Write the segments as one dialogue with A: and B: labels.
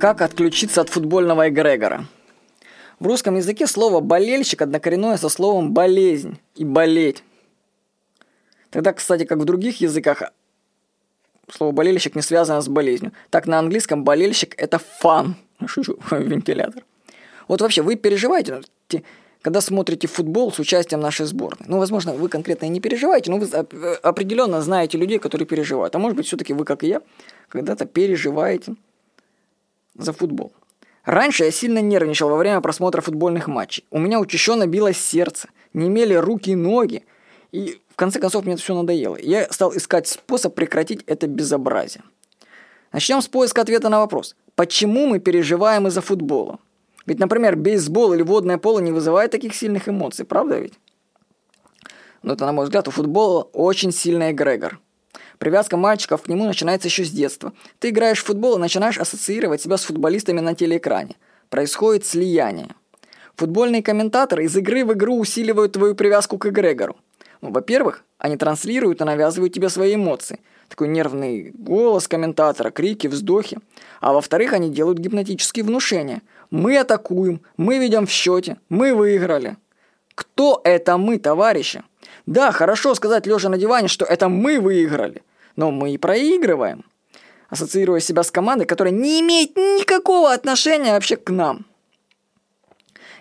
A: Как отключиться от футбольного эгрегора? В русском языке слово «болельщик» однокоренное со словом «болезнь» и «болеть». Тогда, кстати, как в других языках, слово «болельщик» не связано с болезнью. Так на английском болельщик – это фан. Шучу, вентилятор. Вот вообще, вы переживаете, когда смотрите футбол с участием нашей сборной? Ну, возможно, вы конкретно и не переживаете, но вы определенно знаете людей, которые переживают. А может быть, все-таки вы, как и я, когда-то переживаете за футбол. Раньше я сильно нервничал во время просмотра футбольных матчей. У меня учащенно билось сердце, не имели руки и ноги. И в конце концов мне это все надоело. Я стал искать способ прекратить это безобразие. Начнем с поиска ответа на вопрос. Почему мы переживаем из-за футбола? Ведь, например, бейсбол или водное поло не вызывает таких сильных эмоций, правда ведь? Но это, на мой взгляд, у футбола очень сильный эгрегор – Привязка мальчиков к нему начинается еще с детства. Ты играешь в футбол и начинаешь ассоциировать себя с футболистами на телеэкране. Происходит слияние. Футбольные комментаторы из игры в игру усиливают твою привязку к эгрегору. Ну, во-первых, они транслируют и навязывают тебе свои эмоции. Такой нервный голос комментатора, крики, вздохи. А во-вторых, они делают гипнотические внушения. Мы атакуем, мы ведем в счете, мы выиграли. Кто это мы, товарищи? Да, хорошо сказать лежа на диване, что это мы выиграли но мы и проигрываем, ассоциируя себя с командой, которая не имеет никакого отношения вообще к нам.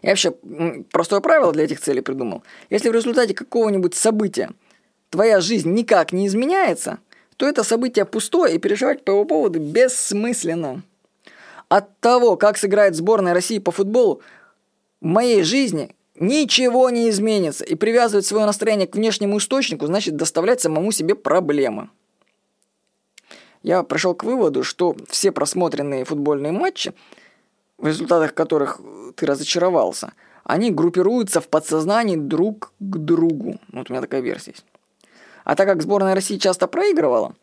A: Я вообще простое правило для этих целей придумал. Если в результате какого-нибудь события твоя жизнь никак не изменяется, то это событие пустое, и переживать по его поводу бессмысленно. От того, как сыграет сборная России по футболу, в моей жизни ничего не изменится, и привязывать свое настроение к внешнему источнику значит доставлять самому себе проблемы я пришел к выводу, что все просмотренные футбольные матчи, в результатах которых ты разочаровался, они группируются в подсознании друг к другу. Вот у меня такая версия есть. А так как сборная России часто проигрывала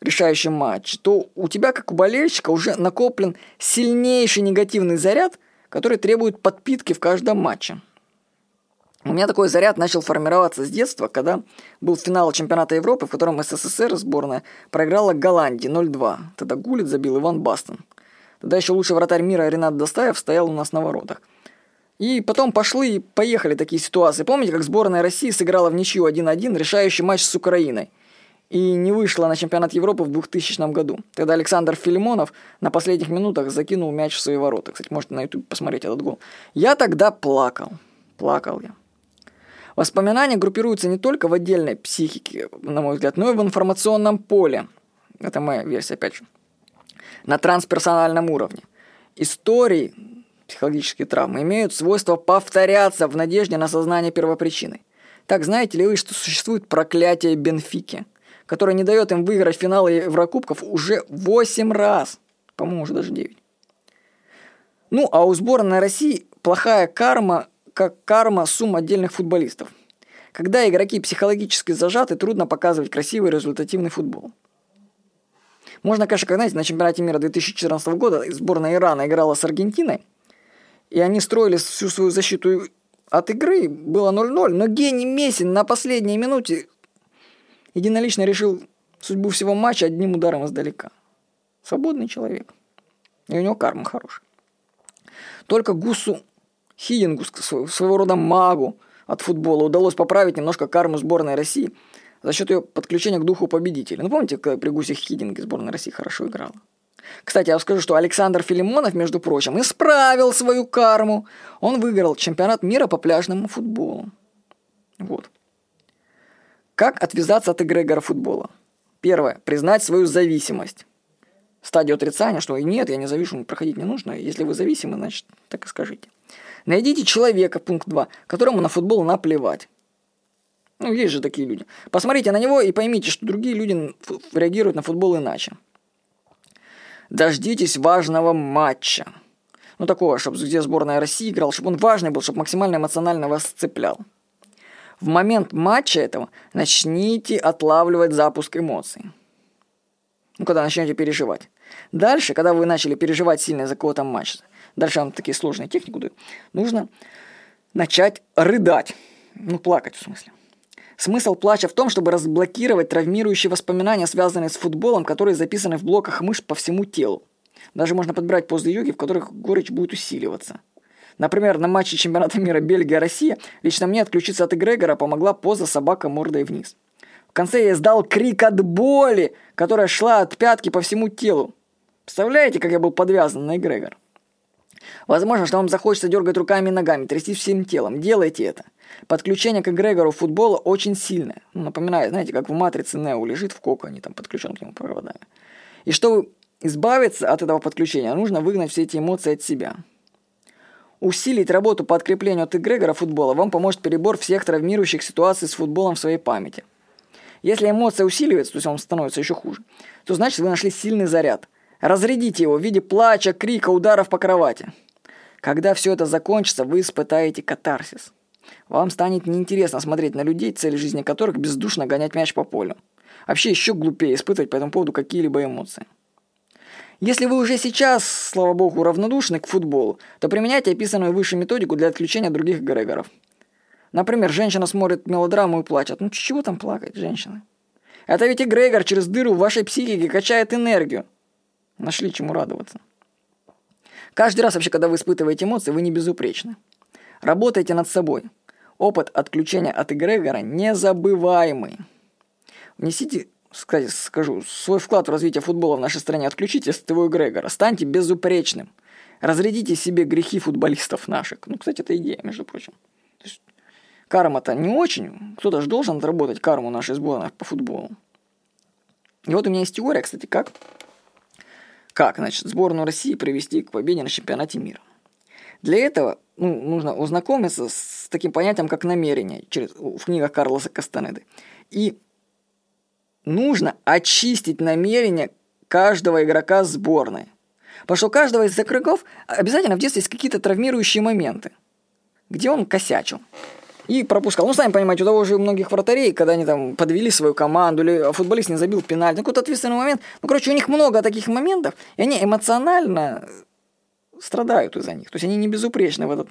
A: решающий матч, то у тебя, как у болельщика, уже накоплен сильнейший негативный заряд, который требует подпитки в каждом матче. У меня такой заряд начал формироваться с детства, когда был финал чемпионата Европы, в котором СССР сборная проиграла Голландии 0-2. Тогда Гулит забил Иван Бастон. Тогда еще лучший вратарь мира Ренат Достаев стоял у нас на воротах. И потом пошли и поехали такие ситуации. Помните, как сборная России сыграла в ничью 1-1 решающий матч с Украиной? И не вышла на чемпионат Европы в 2000 году. Тогда Александр Филимонов на последних минутах закинул мяч в свои ворота. Кстати, можете на YouTube посмотреть этот гол. Я тогда плакал. Плакал я. Воспоминания группируются не только в отдельной психике, на мой взгляд, но и в информационном поле. Это моя версия, опять же. На трансперсональном уровне. Истории, психологические травмы, имеют свойство повторяться в надежде на сознание первопричины. Так знаете ли вы, что существует проклятие Бенфики, которое не дает им выиграть финалы Еврокубков уже 8 раз? По-моему, уже даже 9. Ну, а у сборной России плохая карма как карма сумм отдельных футболистов. Когда игроки психологически зажаты, трудно показывать красивый результативный футбол. Можно, конечно, как знаете, на чемпионате мира 2014 года сборная Ирана играла с Аргентиной, и они строили всю свою защиту от игры, было 0-0, но гений Месси на последней минуте единолично решил судьбу всего матча одним ударом издалека. Свободный человек. И у него карма хорошая. Только Гусу Хидингу, своего рода магу от футбола, удалось поправить немножко карму сборной России за счет ее подключения к духу победителя. Ну, помните, как при Гусе Хидинге сборная России хорошо играла? Кстати, я вам скажу, что Александр Филимонов, между прочим, исправил свою карму. Он выиграл чемпионат мира по пляжному футболу. Вот. Как отвязаться от эгрегора футбола? Первое. Признать свою зависимость. Стадию отрицания, что нет, я не завишу, проходить не нужно. Если вы зависимы, значит, так и скажите. Найдите человека, пункт 2, которому на футбол наплевать. Ну, есть же такие люди. Посмотрите на него и поймите, что другие люди реагируют на футбол иначе. Дождитесь важного матча. Ну, такого, чтобы где сборная России играла, чтобы он важный был, чтобы максимально эмоционально вас цеплял. В момент матча этого начните отлавливать запуск эмоций. Ну, когда начнете переживать. Дальше, когда вы начали переживать сильно из-за какого-то матча, дальше вам такие сложные технику дают, нужно начать рыдать. Ну, плакать в смысле. Смысл плача в том, чтобы разблокировать травмирующие воспоминания, связанные с футболом, которые записаны в блоках мышц по всему телу. Даже можно подбирать позы йоги, в которых горечь будет усиливаться. Например, на матче чемпионата мира Бельгия-Россия лично мне отключиться от эгрегора помогла поза собака мордой вниз. Конце я издал крик от боли, которая шла от пятки по всему телу. Представляете, как я был подвязан на эгрегор? Возможно, что вам захочется дергать руками и ногами, трясти всем телом. Делайте это. Подключение к эгрегору футбола очень сильное. Ну, напоминает, знаете, как в матрице Нео лежит в коконе, там подключен к нему проводами. И чтобы избавиться от этого подключения, нужно выгнать все эти эмоции от себя. Усилить работу по откреплению от эгрегора футбола вам поможет перебор всех травмирующих ситуаций с футболом в своей памяти. Если эмоция усиливается, то есть он становится еще хуже, то значит вы нашли сильный заряд. Разрядите его в виде плача, крика, ударов по кровати. Когда все это закончится, вы испытаете катарсис. Вам станет неинтересно смотреть на людей, цель жизни которых бездушно гонять мяч по полю. Вообще еще глупее испытывать по этому поводу какие-либо эмоции. Если вы уже сейчас, слава богу, равнодушны к футболу, то применяйте описанную выше методику для отключения других эгрегоров. Например, женщина смотрит мелодраму и плачет. Ну чего там плакать, женщина? Это ведь эгрегор через дыру в вашей психике качает энергию. Нашли чему радоваться. Каждый раз вообще, когда вы испытываете эмоции, вы не безупречны. Работайте над собой. Опыт отключения от эгрегора незабываемый. Внесите кстати, скажу, свой вклад в развитие футбола в нашей стране отключите с твоего эгрегора, станьте безупречным. Разрядите себе грехи футболистов наших. Ну, кстати, это идея, между прочим. Карма-то не очень. Кто-то же должен отработать карму нашей сборной по футболу. И вот у меня есть теория, кстати, как, как значит, сборную России привести к победе на чемпионате мира. Для этого ну, нужно ознакомиться с таким понятием, как намерение через, в книгах Карлоса Кастанеды. И нужно очистить намерение каждого игрока сборной. Потому что у каждого из игроков обязательно в детстве есть какие-то травмирующие моменты, где он косячил и пропускал. Ну, сами понимаете, у того же многих вратарей, когда они там подвели свою команду, или футболист не забил пенальти, ну, какой-то ответственный момент. Ну, короче, у них много таких моментов, и они эмоционально страдают из-за них. То есть они не безупречны в этот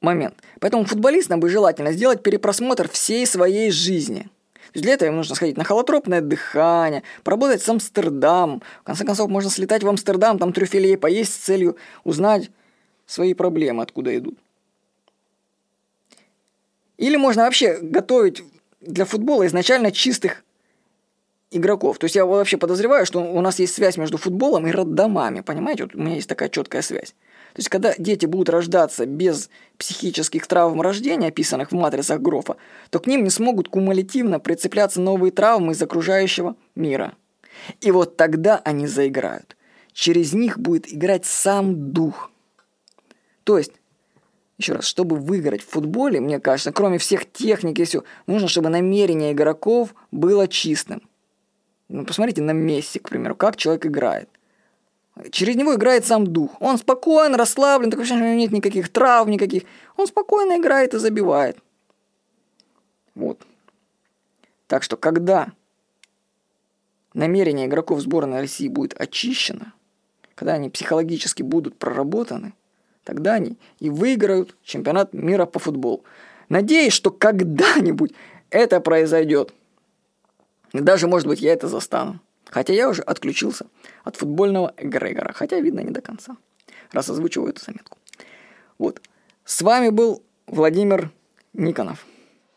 A: момент. Поэтому футболистам бы желательно сделать перепросмотр всей своей жизни – для этого им нужно сходить на холотропное дыхание, поработать с Амстердамом. В конце концов, можно слетать в Амстердам, там трюфелей поесть с целью узнать свои проблемы, откуда идут. Или можно вообще готовить для футбола изначально чистых игроков. То есть я вообще подозреваю, что у нас есть связь между футболом и роддомами, понимаете? Вот у меня есть такая четкая связь. То есть, когда дети будут рождаться без психических травм рождения, описанных в матрицах Грофа, то к ним не смогут кумулятивно прицепляться новые травмы из окружающего мира. И вот тогда они заиграют. Через них будет играть сам дух. То есть, еще раз, чтобы выиграть в футболе, мне кажется, кроме всех техник и все, нужно, чтобы намерение игроков было чистым. Ну, посмотрите на Месси, к примеру, как человек играет – Через него играет сам дух. Он спокоен, расслаблен, такое ощущение, у него нет никаких трав, никаких. Он спокойно играет и забивает. Вот. Так что, когда намерение игроков сборной России будет очищено, когда они психологически будут проработаны, тогда они и выиграют чемпионат мира по футболу. Надеюсь, что когда-нибудь это произойдет. Даже, может быть, я это застану. Хотя я уже отключился от футбольного эгрегора, хотя видно не до конца, раз озвучиваю эту заметку. Вот. С вами был Владимир Никонов.